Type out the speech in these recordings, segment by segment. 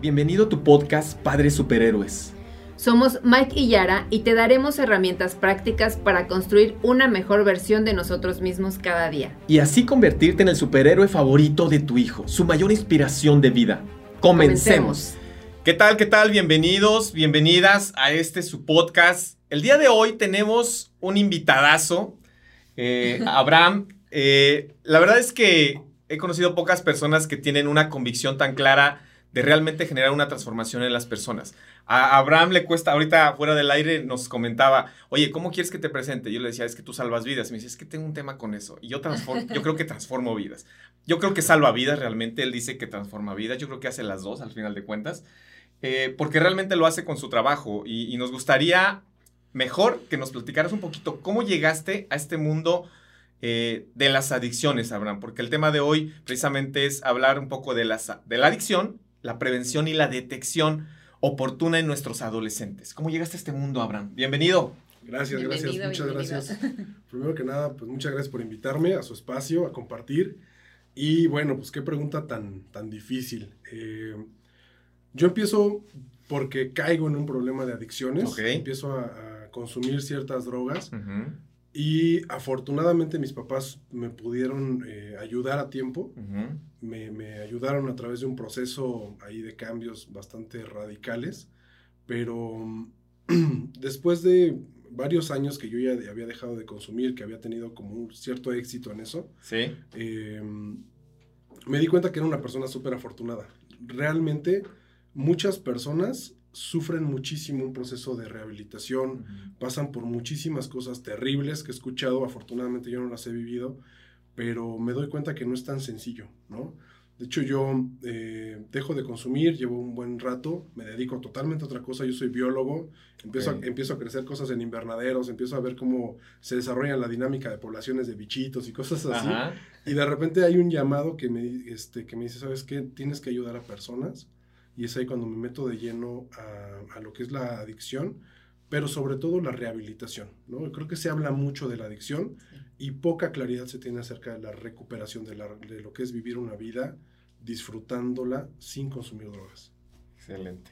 Bienvenido a tu podcast Padres Superhéroes. Somos Mike y Yara y te daremos herramientas prácticas para construir una mejor versión de nosotros mismos cada día. Y así convertirte en el superhéroe favorito de tu hijo, su mayor inspiración de vida. Comencemos. ¿Qué tal? ¿Qué tal? Bienvenidos, bienvenidas a este su podcast. El día de hoy tenemos un invitadazo, eh, Abraham. Eh, la verdad es que he conocido pocas personas que tienen una convicción tan clara de realmente generar una transformación en las personas. A Abraham le cuesta, ahorita fuera del aire nos comentaba, oye, ¿cómo quieres que te presente? Yo le decía, es que tú salvas vidas. Me dice, es que tengo un tema con eso. Y yo, transformo, yo creo que transformo vidas. Yo creo que salva vidas realmente. Él dice que transforma vidas. Yo creo que hace las dos al final de cuentas. Eh, porque realmente lo hace con su trabajo. Y, nos gustaría mejor que nos platicaras un poquito cómo llegaste a este mundo eh, de las adicciones, Abraham. Porque el tema de hoy precisamente es hablar un poco de, las, de la adicción la prevención y la detección oportuna en nuestros adolescentes. ¿Cómo llegaste a este mundo, Abraham? Bienvenido. Gracias, gracias, muchas gracias. Primero que nada, pues muchas gracias por invitarme a su espacio, a compartir. Y bueno, pues qué pregunta tan, tan difícil. Eh, yo empiezo porque caigo en un problema de adicciones. Empiezo a, consumir ciertas drogas. Y afortunadamente mis papás me pudieron eh, ayudar a tiempo, me, ayudaron a través de un proceso ahí de cambios bastante radicales, pero después de varios años que yo ya había dejado de consumir, que había tenido como un cierto éxito en eso, ¿Sí? Em, me di cuenta que era una persona súper afortunada. Realmente muchas personas sufren muchísimo un proceso de rehabilitación, pasan por muchísimas cosas terribles que he escuchado, afortunadamente yo no las he vivido, pero me doy cuenta que no es tan sencillo, ¿no? De hecho, yo eh, dejo de consumir, llevo un buen rato, me dedico totalmente a otra cosa, yo soy biólogo, empiezo, a, empiezo a crecer cosas en invernaderos, empiezo a ver cómo se desarrolla la dinámica de poblaciones de bichitos y cosas así. Y de repente hay un llamado que me, este, que me dice, ¿sabes qué? Tienes que ayudar a personas y es ahí cuando me meto de lleno a, lo que es la adicción, pero sobre todo la rehabilitación. ¿no? Creo que se habla mucho de la adicción y poca claridad se tiene acerca de la recuperación de, de lo que es vivir una vida disfrutándola sin consumir drogas. Excelente.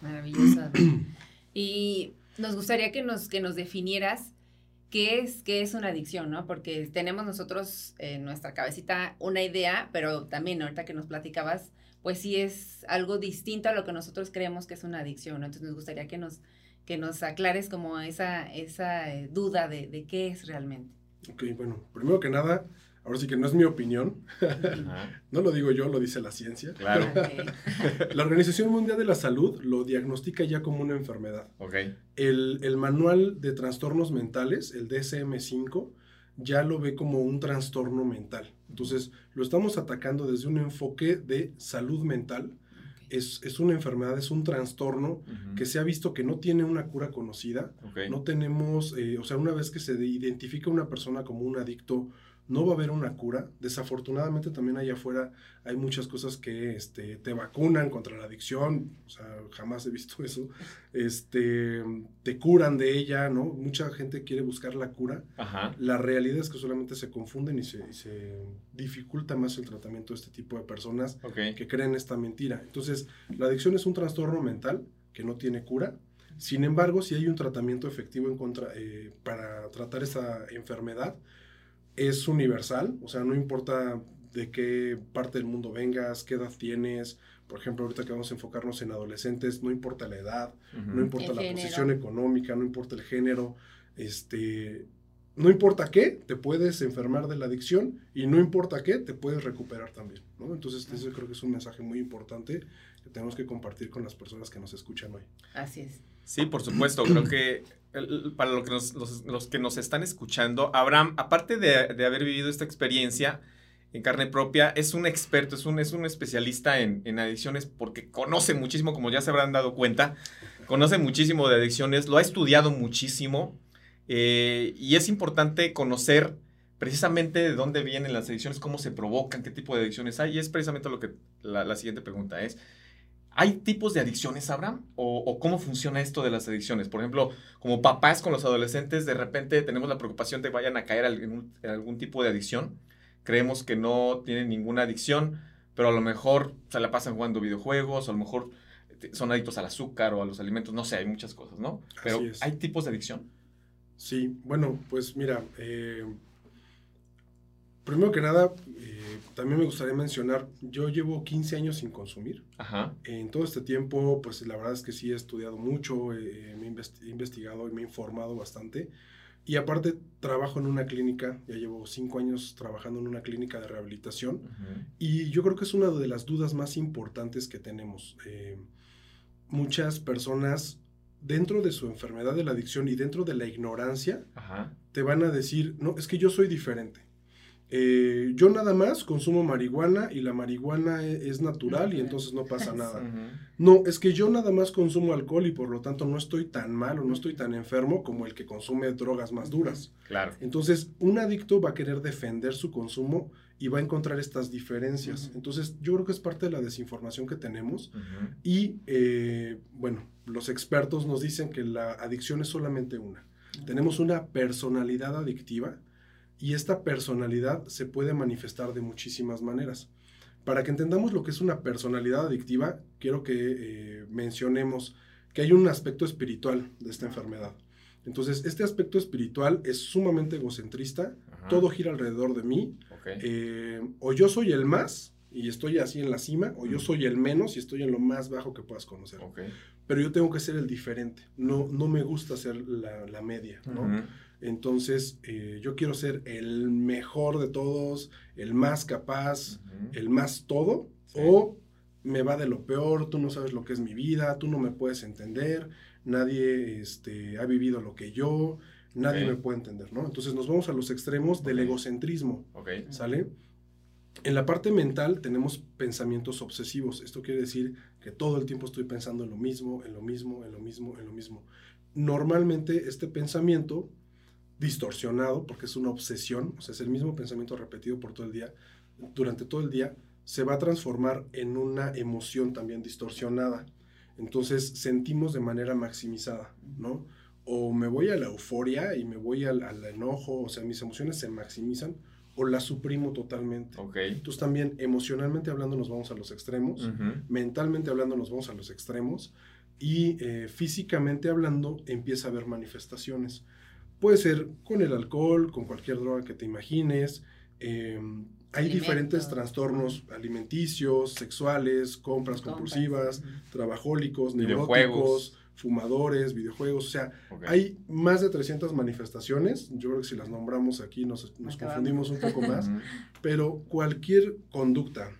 Maravillosa. y nos gustaría que nos, que nos definieras qué es, qué es una adicción, ¿no? Porque tenemos nosotros en nuestra cabecita una idea, pero también ahorita que nos platicabas, pues sí es algo distinto a lo que nosotros creemos que es una adicción, ¿no? Entonces nos gustaría que nos, que nos aclares como esa, esa eh, duda de, de, qué es realmente. Ok, bueno, primero que nada, ahora sí que no es mi opinión, no lo digo yo, lo dice la ciencia. Claro. la Organización Mundial de la Salud lo diagnostica ya como una enfermedad. Okay. El, el manual de trastornos mentales, el DSM-5, ya lo ve como un trastorno mental. Entonces, lo estamos atacando desde un enfoque de salud mental. Es, es una enfermedad, es un trastorno que se ha visto que no tiene una cura conocida. No tenemos, eh, o sea, una vez que se identifica una persona como un adicto no va a haber una cura. Desafortunadamente también allá afuera hay muchas cosas que este, te vacunan contra la adicción, o sea, jamás he visto eso, este, te curan de ella, ¿no? Mucha gente quiere buscar la cura. La realidad es que solamente se confunden y se, dificulta más el tratamiento de este tipo de personas que creen esta mentira. Entonces, la adicción es un trastorno mental que no tiene cura. Sin embargo, si hay un tratamiento efectivo en contra, eh, para tratar esa enfermedad, es universal, o sea, no importa de qué parte del mundo vengas, qué edad tienes. Por ejemplo, ahorita que vamos a enfocarnos en adolescentes, no importa la edad, no importa la posición económica, no importa el género, este, no importa qué, te puedes enfermar de la adicción y no importa qué, te puedes recuperar también. ¿no? Entonces, eso creo que es un mensaje muy importante que tenemos que compartir con las personas que nos escuchan hoy. Así es. Sí, por supuesto, creo que para lo que los, que nos están escuchando, Abraham, aparte de, haber vivido esta experiencia en carne propia, es un experto, es un, es un especialista en, adicciones porque conoce muchísimo, como ya se habrán dado cuenta, conoce muchísimo de adicciones, lo ha estudiado muchísimo eh, y es importante conocer precisamente de dónde vienen las adicciones, cómo se provocan, qué tipo de adicciones hay y es precisamente lo que la, la siguiente pregunta es. ¿Hay tipos de adicciones, Abraham? ¿O, cómo funciona esto de las adicciones? Por ejemplo, como papás con los adolescentes, de repente tenemos la preocupación de que vayan a caer en, algún tipo de adicción. Creemos que no tienen ninguna adicción, pero a lo mejor se la pasan jugando videojuegos, o a lo mejor son adictos al azúcar o a los alimentos, no sé, hay muchas cosas, ¿no? Pero ¿hay tipos de adicción? Sí, bueno, pues mira, eh, primero que nada, eh, también me gustaría mencionar, yo llevo 15 años sin consumir. Ajá. En todo este tiempo, pues la verdad es que sí he estudiado mucho, eh, me he investigado y me he informado bastante. Y aparte trabajo en una clínica, ya llevo cinco años trabajando en una clínica de rehabilitación y yo creo que es una de las dudas más importantes que tenemos. Eh, muchas personas dentro de su enfermedad de la adicción y dentro de la ignorancia te van a decir, no, es que yo soy diferente. Eh, yo nada más consumo marihuana y la marihuana e, es, natural y entonces no pasa nada. No, es que yo nada más consumo alcohol y por lo tanto no estoy tan mal o no estoy tan enfermo como el que consume drogas más duras. Claro. Entonces, un adicto va a querer defender su consumo y va a encontrar estas diferencias. Entonces, yo creo que es parte de la desinformación que tenemos y, eh, bueno, los expertos nos dicen que la adicción es solamente una. Tenemos una personalidad adictiva y esta personalidad se puede manifestar de muchísimas maneras. Para que entendamos lo que es una personalidad adictiva, quiero que eh, mencionemos que hay un aspecto espiritual de esta enfermedad. Entonces, este aspecto espiritual es sumamente egocentrista, todo gira alrededor de mí. Eh, o yo soy el más y estoy así en la cima, o yo soy el menos y estoy en lo más bajo que puedas conocer. Pero yo tengo que ser el diferente, no, no me gusta ser la, media, ¿no? Entonces, eh, yo quiero ser el mejor de todos, el más capaz, el más todo, o me va de lo peor, tú no sabes lo que es mi vida, tú no me puedes entender, nadie este, ha vivido lo que yo, nadie me puede entender, ¿no? Entonces nos vamos a los extremos del egocentrismo, ¿sale? En la parte mental tenemos pensamientos obsesivos. Esto quiere decir que todo el tiempo estoy pensando en lo mismo, en lo mismo, en lo mismo, en lo mismo. Normalmente este pensamiento distorsionado, porque es una obsesión, o sea, es el mismo pensamiento repetido por todo el día, durante todo el día, se va a transformar en una emoción también distorsionada. Entonces sentimos de manera maximizada, ¿no? O me voy a la euforia y me voy al, enojo, o sea, mis emociones se maximizan, o las suprimo totalmente. Entonces también emocionalmente hablando nos vamos a los extremos, mentalmente hablando nos vamos a los extremos, y eh, físicamente hablando empieza a haber manifestaciones. Puede ser con el alcohol, con cualquier droga que te imagines. Em, hay diferentes trastornos alimenticios, sexuales, compras compulsivas, trabajólicos, neuróticos, fumadores, videojuegos. O sea, hay más de 300 manifestaciones. Yo creo que si las nombramos aquí nos, confundimos un poco más. pero cualquier conducta,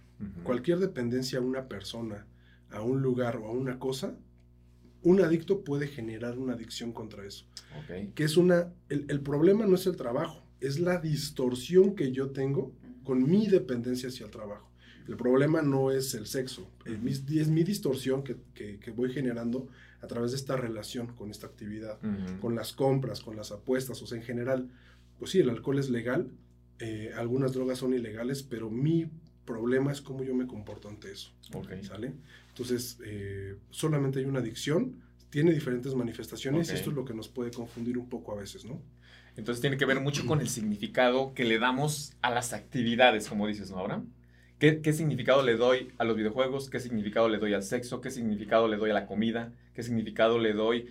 cualquier dependencia a una persona, a un lugar o a una cosa, un adicto puede generar una adicción contra eso. Que es una, el, problema no es el trabajo, es la distorsión que yo tengo con mi dependencia hacia el trabajo. El problema no es el sexo, es mi, distorsión que, voy generando a través de esta relación con esta actividad, con las compras, con las apuestas, o sea, en general, pues sí, el alcohol es legal, eh, algunas drogas son ilegales, pero mi problema es cómo yo me comporto ante eso. ¿Sale? Entonces, eh, solamente hay una adicción, tiene diferentes manifestaciones y esto es lo que nos puede confundir un poco a veces, ¿no? Entonces tiene que ver mucho con el significado que le damos a las actividades, como dices, ¿no, Abraham? ¿Qué, ¿Qué, significado le doy a los videojuegos? ¿Qué significado le doy al sexo? ¿Qué significado le doy a la comida? ¿Qué significado le doy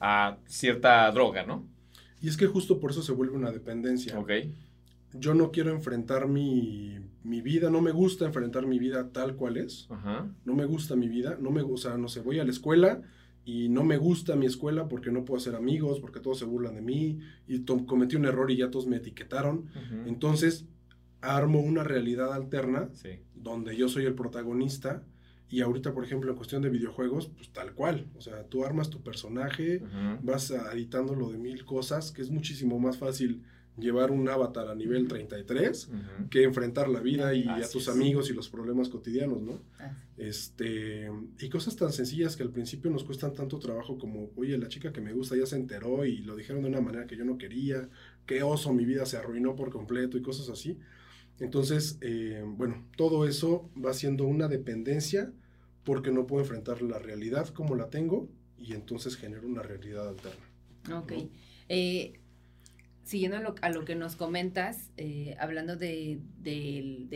a cierta droga, no? Y es que justo por eso se vuelve una dependencia. Ok yo no quiero enfrentar mi, vida, no me gusta enfrentar mi vida tal cual es. No me gusta mi vida, no me gusta, no sé, voy a la escuela y no me gusta mi escuela porque no puedo hacer amigos, porque todos se burlan de mí y cometí un error y ya todos me etiquetaron. Entonces, armo una realidad alterna donde yo soy el protagonista. Y ahorita, por ejemplo, en cuestión de videojuegos, pues tal cual. O sea, tú armas tu personaje, vas editándolo de mil cosas, que es muchísimo más fácil llevar un avatar a nivel 33 que enfrentar la vida y a tus amigos y los problemas cotidianos, ¿no? Este, y cosas tan sencillas que al principio nos cuestan tanto trabajo como, oye, la chica que me gusta ya se enteró y lo dijeron de una manera que yo no quería, qué oso, mi vida se arruinó por completo y cosas así. Entonces, eh, bueno, todo eso va siendo una dependencia porque no puedo enfrentar la realidad como la tengo y entonces genero una realidad alterna. Ok. Eh, siguiendo a lo, que nos comentas, eh, hablando de,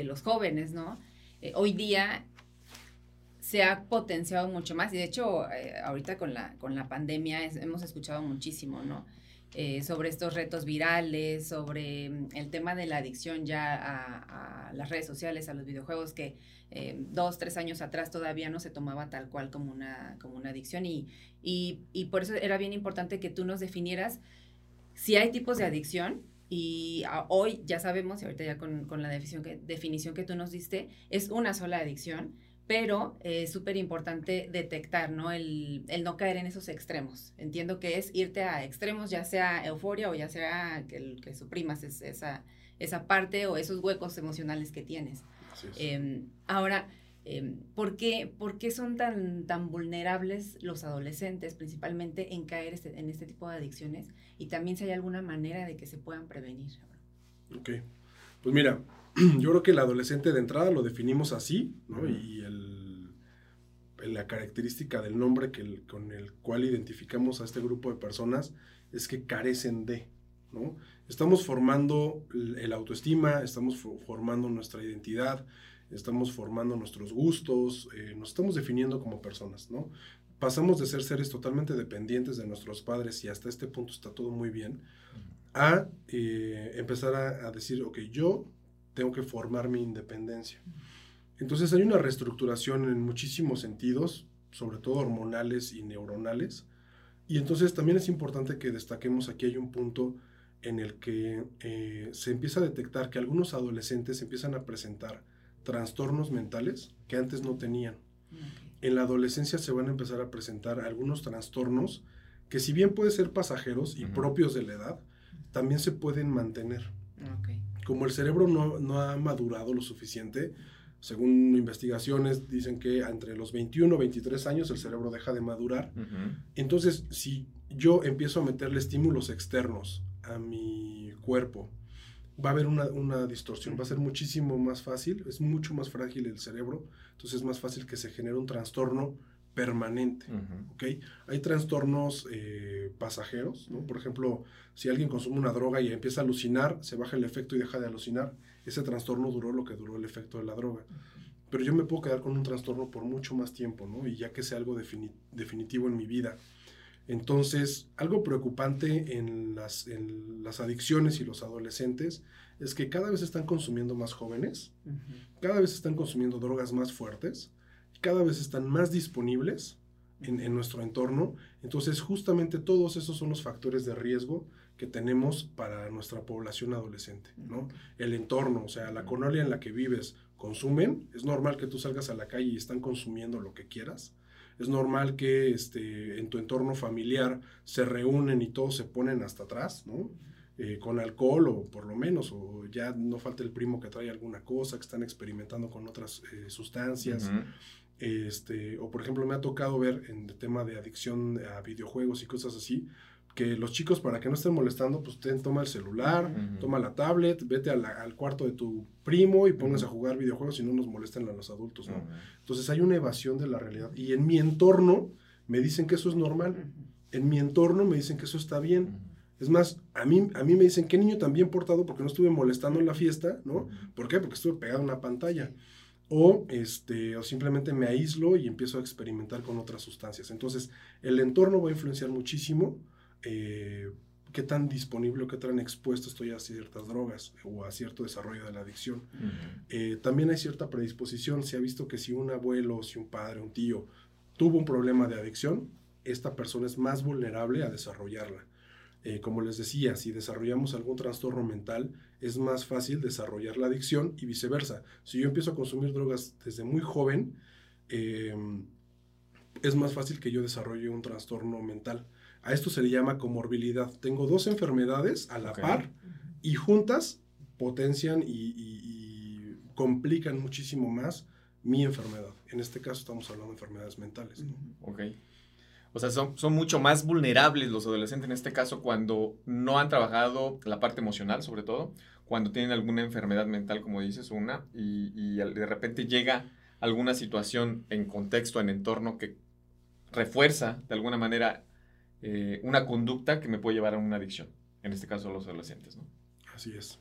los jóvenes, ¿no? eh, hoy día se ha potenciado mucho más y de hecho eh, ahorita con la, con la pandemia hemos escuchado muchísimo, ¿no? Eh, sobre estos retos virales, sobre mm, el tema de la adicción ya a, las redes sociales, a los videojuegos, que eh, dos, tres años atrás todavía no se tomaba tal cual como una, como una adicción y, y, y por eso era bien importante que tú nos definieras si hay tipos de adicción, y hoy ya sabemos, y ahorita ya con, con la definición que, definición que tú nos diste, es una sola adicción, pero es súper importante detectar, ¿no? El, el, no caer en esos extremos. Entiendo que es irte a extremos, ya sea euforia o ya sea que, que suprimas esa, esa parte o esos huecos emocionales que tienes. Em, ahora, ¿por, qué, ¿por, qué, son tan, tan vulnerables los adolescentes, principalmente en caer este, en este tipo de adicciones? Y también si hay alguna manera de que se puedan prevenir. Ok, pues mira, yo creo que el adolescente de entrada lo definimos así, ¿no? Y el, la característica del nombre que con el cual identificamos a este grupo de personas es que carecen de, ¿no? Estamos formando el autoestima, estamos formando nuestra identidad, estamos formando nuestros gustos, eh, nos estamos definiendo como personas, ¿no? Pasamos de ser seres totalmente dependientes de nuestros padres y hasta este punto está todo muy bien, a eh, empezar a, a, decir, ok, yo tengo que formar mi independencia. Entonces hay una reestructuración en muchísimos sentidos, sobre todo hormonales y neuronales. Y entonces también es importante que destaquemos aquí hay un punto en el que eh, se empieza a detectar que algunos adolescentes empiezan a presentar trastornos mentales que antes no tenían. En la adolescencia se van a empezar a presentar algunos trastornos que si bien pueden ser pasajeros y propios de la edad, también se pueden mantener. Como el cerebro no, ha madurado lo suficiente, según investigaciones dicen que entre los 21 y 23 años el cerebro deja de madurar. Entonces, si yo empiezo a meterle estímulos externos a mi cuerpo, va a haber una, distorsión, va a ser muchísimo más fácil, es mucho más frágil el cerebro, entonces es más fácil que se genere un trastorno permanente, Hay trastornos eh, pasajeros, ¿no? Por ejemplo, si alguien consume una droga y empieza a alucinar, se baja el efecto y deja de alucinar, ese trastorno duró lo que duró el efecto de la droga. Pero yo me puedo quedar con un trastorno por mucho más tiempo, ¿no? Y ya que sea algo definitivo en mi vida. Entonces, algo preocupante en las, en las adicciones y los adolescentes es que cada vez están consumiendo más jóvenes, cada vez están consumiendo drogas más fuertes, cada vez están más disponibles en, en, nuestro entorno. Entonces, justamente todos esos son los factores de riesgo que tenemos para nuestra población adolescente, ¿no? El entorno, o sea, la colonia en la que vives, consumen, es normal que tú salgas a la calle y están consumiendo lo que quieras. Es normal que este, en tu entorno familiar se reúnen y todos se ponen hasta atrás, ¿no? Eh, con alcohol o por lo menos, o ya no falta el primo que trae alguna cosa, que están experimentando con otras eh, sustancias. Este, o por ejemplo, me ha tocado ver en el tema de adicción a videojuegos y cosas así, que los chicos para que no estén molestando, pues ten, toma el celular, toma la tablet, vete al cuarto de tu primo y pongas a jugar videojuegos y no nos molesten a los adultos, ¿no? Entonces hay una evasión de la realidad. Y en mi entorno me dicen que eso es normal. En mi entorno me dicen que eso está bien. Es más, a mí, a mí me dicen, ¿qué niño tan bien portado porque no estuve molestando en la fiesta, ¿no? ¿Por qué? Porque estuve pegado a una pantalla o, este, o simplemente me aíslo y empiezo a experimentar con otras sustancias. Entonces, el entorno va a influenciar muchísimo eh, qué tan disponible o qué tan expuesto estoy a ciertas drogas o a cierto desarrollo de la adicción. Eh, también hay cierta predisposición. Se ha visto que si un abuelo, si un padre, un tío tuvo un problema de adicción, esta persona es más vulnerable a desarrollarla. Eh, como les decía, si desarrollamos algún trastorno mental, es más fácil desarrollar la adicción y viceversa. Si yo empiezo a consumir drogas desde muy joven, es más fácil que yo desarrolle un trastorno mental. A esto se le llama comorbilidad. Tengo dos enfermedades a la par y juntas potencian y, complican muchísimo más mi enfermedad. En este caso estamos hablando de enfermedades mentales. Ok. O sea, son, son mucho más vulnerables los adolescentes en este caso cuando no han trabajado la parte emocional, sobre todo, cuando tienen alguna enfermedad mental, como dices, una, y, de repente llega alguna situación en contexto, en entorno que refuerza de alguna manera eh, una conducta que me puede llevar a una adicción, en este caso los adolescentes, ¿no? Así es.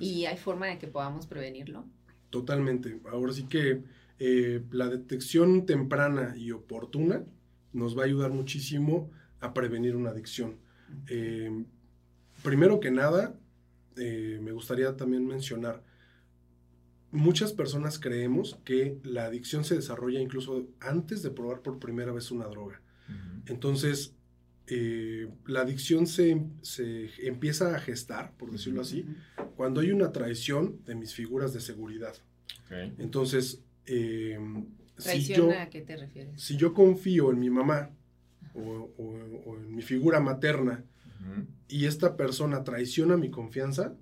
¿Y hay forma de que podamos prevenirlo? Totalmente. Ahora sí que eh, la detección temprana y oportuna nos va a ayudar muchísimo a prevenir una adicción. Eh, primero que nada, eh, me gustaría también mencionar, muchas personas creemos que la adicción se desarrolla incluso antes de probar por primera vez una droga. Entonces, eh, la adicción se, empieza a gestar, por decirlo así, cuando hay una traición de mis figuras de seguridad. Entonces, eh, si yo, a qué te refieres? Si yo confío en mi mamá o, en mi figura materna y esta persona traiciona mi confianza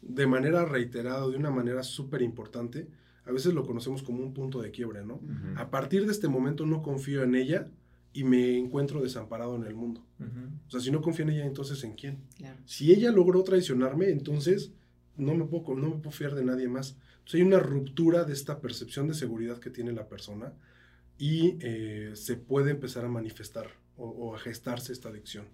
de manera reiterada, de una manera súper importante, a veces lo conocemos como un punto de quiebre, ¿no? A partir de este momento no confío en ella y me encuentro desamparado en el mundo. O sea, si no confío en ella, entonces ¿en quién? Si ella logró traicionarme, entonces no me puedo, no me puedo fiar de nadie más. Entonces hay una ruptura de esta percepción de seguridad que tiene la persona y eh, se puede empezar a manifestar o, a gestarse esta adicción.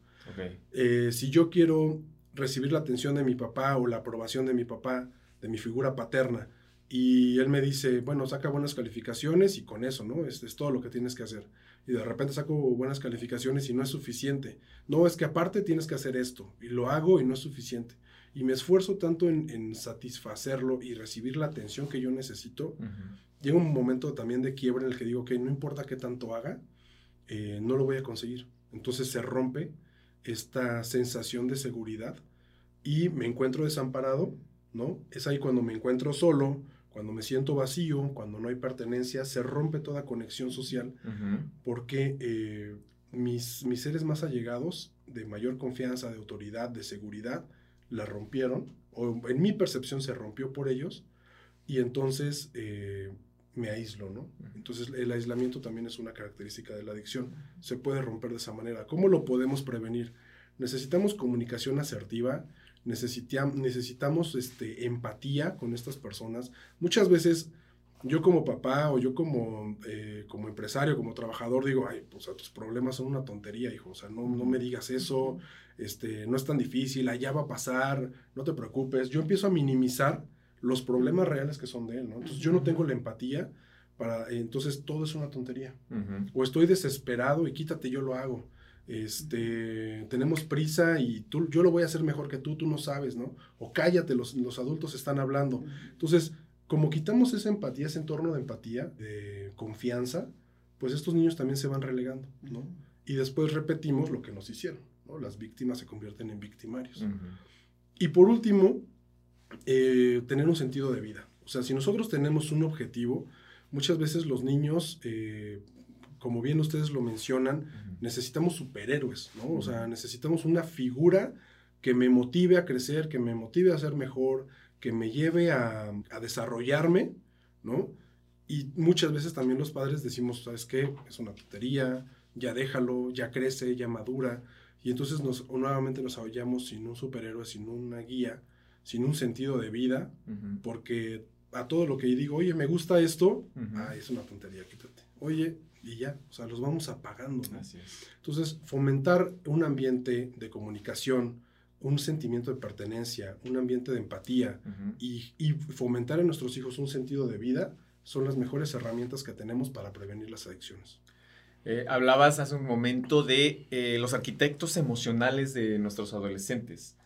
Eh, si yo quiero recibir la atención de mi papá o la aprobación de mi papá, de mi figura paterna, y él me dice, bueno, saca buenas calificaciones y con eso, ¿no? Es, es todo lo que tienes que hacer. Y de repente saco buenas calificaciones y no es suficiente. No, es que aparte tienes que hacer esto y lo hago y no es suficiente. Y me esfuerzo tanto en, satisfacerlo y recibir la atención que yo necesito. Llega un momento también de quiebre en el que digo que no importa qué tanto haga, eh, no lo voy a conseguir. Entonces se rompe esta sensación de seguridad y me encuentro desamparado, ¿no? Es ahí cuando me encuentro solo, cuando me siento vacío, cuando no hay pertenencia, se rompe toda conexión social porque eh, mis, mis seres más allegados, de mayor confianza, de autoridad, de seguridad, la rompieron, o en mi percepción se rompió por ellos, y entonces eh, me aíslo, ¿no? Entonces el aislamiento también es una característica de la adicción, se puede romper de esa manera. ¿Cómo lo podemos prevenir? Necesitamos comunicación asertiva, necesitamos este, empatía con estas personas. Muchas veces yo como papá o yo como, eh, como empresario, como trabajador, digo, ay, pues tus problemas son una tontería, hijo, o sea, no, no me digas eso, este, no es tan difícil, allá va a pasar, no te preocupes. Yo empiezo a minimizar los problemas reales que son de él, ¿no? Entonces yo no tengo la empatía para, entonces todo es una tontería. O estoy desesperado y quítate, yo lo hago este, tenemos prisa y tú, yo lo voy a hacer mejor que tú, tú no sabes, ¿no? O cállate, los, los adultos están hablando. Entonces, como quitamos esa empatía, ese entorno de empatía, de confianza, pues estos niños también se van relegando, ¿no? Y después repetimos lo que nos hicieron, ¿no? Las víctimas se convierten en victimarios. Y por último, eh, tener un sentido de vida. O sea, si nosotros tenemos un objetivo, muchas veces los niños eh, como bien ustedes lo mencionan, necesitamos superhéroes, ¿no? O sea, necesitamos una figura que me motive a crecer, que me motive a ser mejor, que me lleve a, desarrollarme, ¿no? Y muchas veces también los padres decimos, ¿sabes qué? Es una tontería, ya déjalo, ya crece, ya madura. Y entonces nos, nuevamente nos hallamos sin un superhéroe, sin una guía, sin un sentido de vida, porque a todo lo que digo, oye, me gusta esto, ah, es una tontería, quítate. Oye, y ya, o sea, los vamos apagando. Entonces, fomentar un ambiente de comunicación, un sentimiento de pertenencia, un ambiente de empatía y, fomentar en nuestros hijos un sentido de vida son las mejores herramientas que tenemos para prevenir las adicciones. Eh, hablabas hace un momento de eh, los arquitectos emocionales de nuestros adolescentes.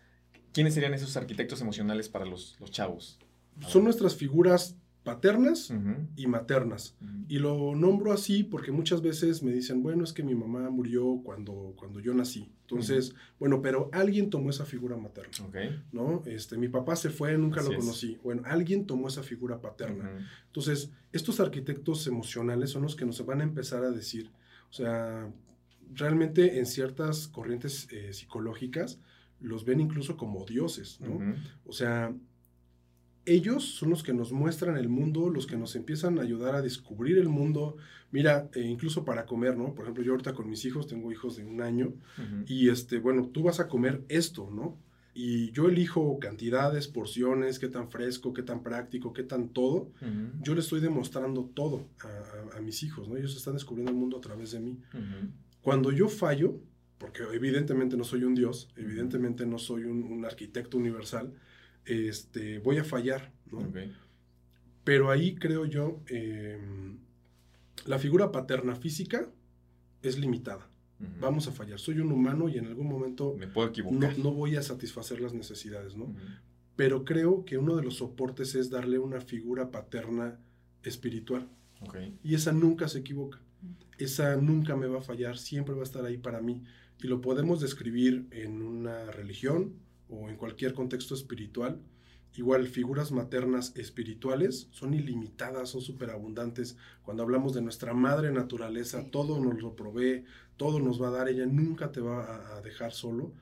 ¿Quiénes serían esos arquitectos emocionales para los, los chavos? Son nuestras figuras paternas y maternas. Y lo nombro así porque muchas veces me dicen, bueno, es que mi mamá murió cuando, cuando yo nací. Entonces, bueno, pero alguien tomó esa figura materna. ¿No? Este, mi papá se fue, nunca lo conocí. Bueno, alguien tomó esa figura paterna. Entonces, estos arquitectos emocionales son los que nos van a empezar a decir, o sea, realmente en ciertas corrientes eh, psicológicas los ven incluso como dioses, ¿no? O sea, ellos son los que nos muestran el mundo, los que nos empiezan a ayudar a descubrir el mundo. Mira, eh, incluso para comer, ¿no? Por ejemplo, yo ahorita con mis hijos, tengo hijos de un año, y este, bueno, tú vas a comer esto, ¿no? Y yo elijo cantidades, porciones, qué tan fresco, qué tan práctico, qué tan todo. Yo les estoy demostrando todo a, mis hijos, ¿no? Ellos están descubriendo el mundo a través de mí. Cuando yo fallo, porque evidentemente no soy un dios, evidentemente no soy un arquitecto universal, este, voy a fallar, ¿no? Pero ahí creo yo, em, la figura paterna física es limitada. Vamos a fallar. Soy un humano y en algún momento Me puedo equivocar. No, voy a satisfacer las necesidades, ¿no? Pero creo que uno de los soportes es darle una figura paterna espiritual. Y esa nunca se equivoca. Esa nunca me va a fallar, siempre va a estar ahí para mí. Y lo podemos describir en una religión o en cualquier contexto espiritual Igual, figuras maternas espirituales son ilimitadas, son superabundantes. Cuando hablamos de nuestra madre naturaleza, todo nos lo provee, todo nos va a dar, ella nunca te va a, dejar solo.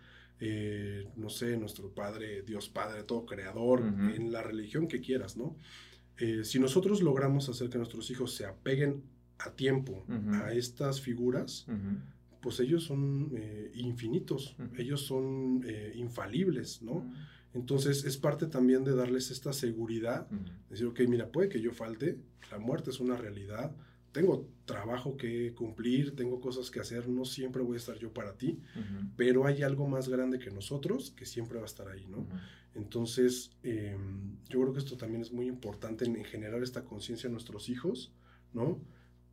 Eh, no sé, nuestro Padre, Dios Padre, todo creador, en la religión que quieras, ¿no? Eh, si nosotros logramos hacer que nuestros hijos se apeguen a tiempo a estas figuras, pues ellos son eh, infinitos, ellos son infalibles, ¿no? Entonces es parte también de darles esta seguridad, decir, ok, mira, puede que yo falte, la muerte es una realidad, tengo trabajo que cumplir, tengo cosas que hacer, no siempre voy a estar yo para ti, pero hay algo más grande que nosotros que siempre va a estar ahí, ¿no? Entonces, em, yo creo que esto también es muy importante en, generar esta conciencia en nuestros hijos, ¿no?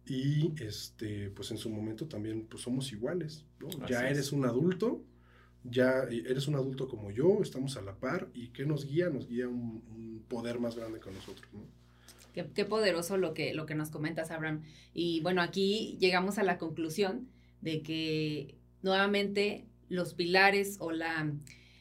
Y este, pues en su momento también, pues somos iguales, ¿no? ya eres un adulto, ya eres un adulto como yo, estamos a la par y ¿qué nos guía? Nos guía un, poder más grande que nosotros. ¿no? Qué, poderoso lo que, lo que nos comentas, Abraham. Y bueno, aquí llegamos a la conclusión de que nuevamente los pilares o la,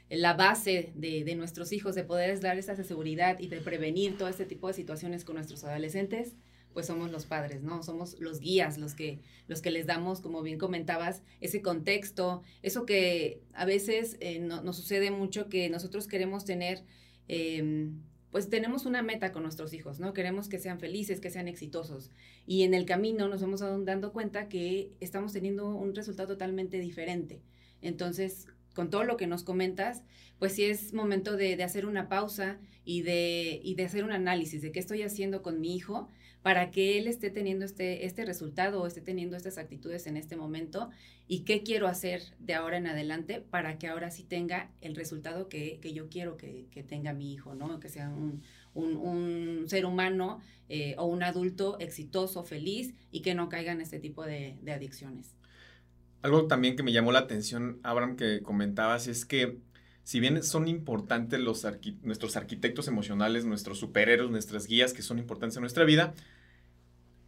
la base de, de nuestros hijos, de poder dar esa seguridad y de prevenir todo este tipo de situaciones con nuestros adolescentes, pues somos los padres, ¿no? Somos los guías, los que, los que les damos, como bien comentabas, ese contexto, eso que a veces eh, nos sucede mucho que nosotros queremos tener, em, pues tenemos una meta con nuestros hijos, ¿no? Queremos que sean felices, que sean exitosos. Y en el camino nos vamos dando cuenta que estamos teniendo un resultado totalmente diferente. Entonces, con todo lo que nos comentas, pues sí es momento de, de hacer una pausa y de, y de hacer un análisis de qué estoy haciendo con mi hijo para que él esté teniendo este, este resultado o esté teniendo estas actitudes en este momento y qué quiero hacer de ahora en adelante para que ahora sí tenga el resultado que, yo quiero que, tenga mi hijo, ¿no? Que sea un, ser humano eh, o un adulto exitoso, feliz y que no caiga en este tipo de, adicciones. Algo también que me llamó la atención, Abraham, que comentabas, es que si bien son importantes los nuestros arquitectos emocionales, nuestros superhéroes, nuestras guías que son importantes en nuestra vida,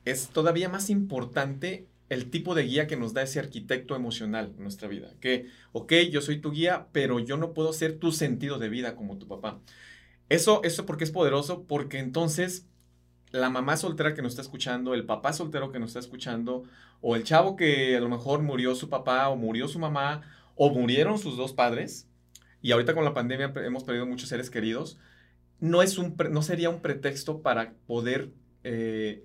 es todavía más importante el tipo de guía que nos da ese arquitecto emocional en nuestra vida. Que, ok, yo soy tu guía, pero yo no puedo ser tu sentido de vida como tu papá. Eso, eso porque es poderoso, porque entonces la mamá soltera que nos está escuchando, el papá soltero que nos está escuchando, o el chavo que a lo mejor murió su papá o murió su mamá, o murieron sus dos padres, y ahorita con la pandemia hemos perdido muchos seres queridos, no, es un, no sería un pretexto para poder eh,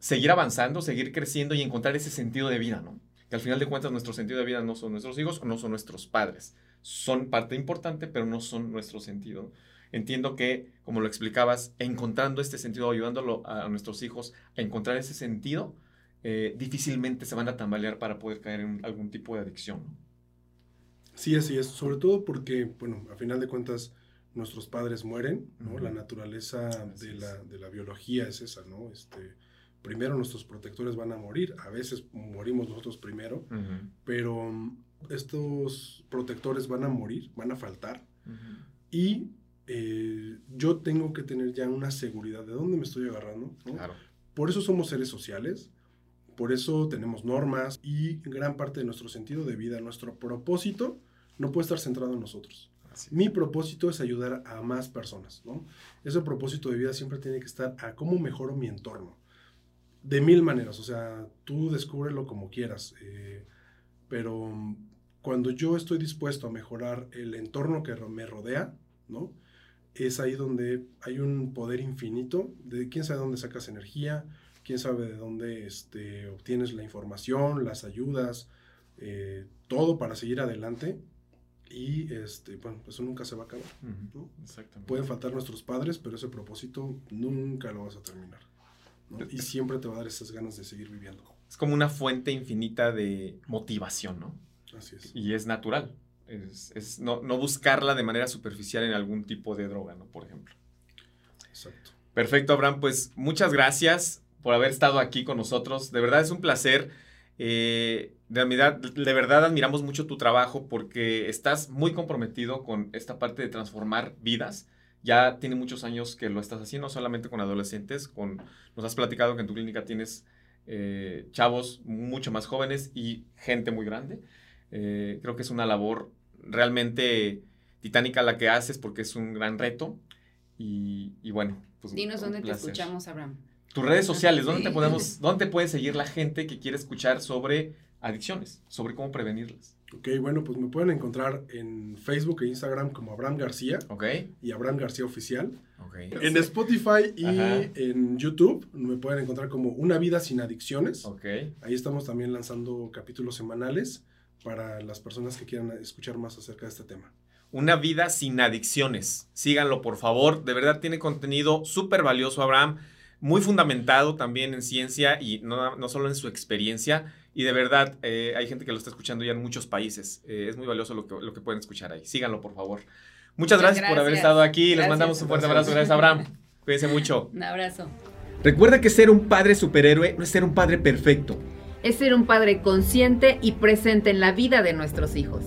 seguir avanzando, seguir creciendo y encontrar ese sentido de vida, ¿no? Que al final de cuentas nuestro sentido de vida no son nuestros hijos o no son nuestros padres. Son parte importante, pero no son nuestro sentido. Entiendo que, como lo explicabas, encontrando este sentido, ayudándolo a nuestros hijos a encontrar ese sentido, eh, difícilmente se van a tambalear para poder caer en algún tipo de adicción. Sí, así es. Sobre todo porque, bueno, a final de cuentas, nuestros padres mueren, ¿no? La naturaleza de la, de la, biología es esa, ¿no? Este, primero nuestros protectores van a morir, a veces morimos nosotros primero, pero mm, estos protectores van a morir, van a faltar. Y eh, yo tengo que tener ya una seguridad de dónde me estoy agarrando. Por eso somos seres sociales, por eso tenemos normas y gran parte de nuestro sentido de vida, nuestro propósito, no puede estar centrado en nosotros. Mi propósito es ayudar a más personas, ¿no? Ese propósito de vida siempre tiene que estar a cómo mejoro mi entorno de mil maneras, o sea, tú descúbrelo como quieras, eh, pero cuando yo estoy dispuesto a mejorar el entorno que me rodea, ¿no? Es ahí donde hay un poder infinito de quién sabe dónde sacas energía, quién sabe de dónde este, obtienes la información, las ayudas, eh, todo para seguir adelante. Y este, bueno, eso nunca se va a acabar. Pueden faltar nuestros padres, pero ese propósito nunca lo vas a terminar. Y siempre te va a dar esas ganas de seguir viviendo. Es como una fuente infinita de motivación, ¿no? Así es. Y es natural. Es, no, buscarla de manera superficial en algún tipo de droga, ¿no? Por ejemplo. Exacto. Perfecto, Abraham. Pues muchas gracias por haber estado aquí con nosotros. De verdad es un placer. Eh, de, de, verdad admiramos mucho tu trabajo porque estás muy comprometido con esta parte de transformar vidas. Ya tiene muchos años que lo estás haciendo, solamente con adolescentes, con, nos has platicado que en tu clínica tienes eh, chavos mucho más jóvenes y gente muy grande. Eh, creo que es una labor realmente titánica la que haces porque es un gran reto. Y, bueno, pues. Dinos dónde te escuchamos, Abraham. Tus redes sociales, ¿dónde te podemos, dónde puede seguir la gente que quiere escuchar sobre adicciones, sobre cómo prevenirlas? Ok, bueno, pues me pueden encontrar en Facebook e Instagram como Abraham García. Ok. Y Abraham García Oficial. Ok. En Spotify y en YouTube me pueden encontrar como Una vida sin adicciones. Ok. Ahí estamos también lanzando capítulos semanales para las personas que quieran escuchar más acerca de este tema. Una vida sin adicciones. Síganlo, por favor. De verdad tiene contenido súper valioso, Abraham. Muy fundamentado también en ciencia y no, no solo en su experiencia. Y de verdad, eh, hay gente que lo está escuchando ya en muchos países. Eh, es muy valioso lo que, lo que, pueden escuchar ahí. Síganlo, por favor. Muchas, gracias, por haber estado aquí. Les mandamos un fuerte abrazo. Gracias, Abraham. Cuídense mucho. Un abrazo. Recuerda que ser un padre superhéroe no es ser un padre perfecto. Es ser un padre consciente y presente en la vida de nuestros hijos.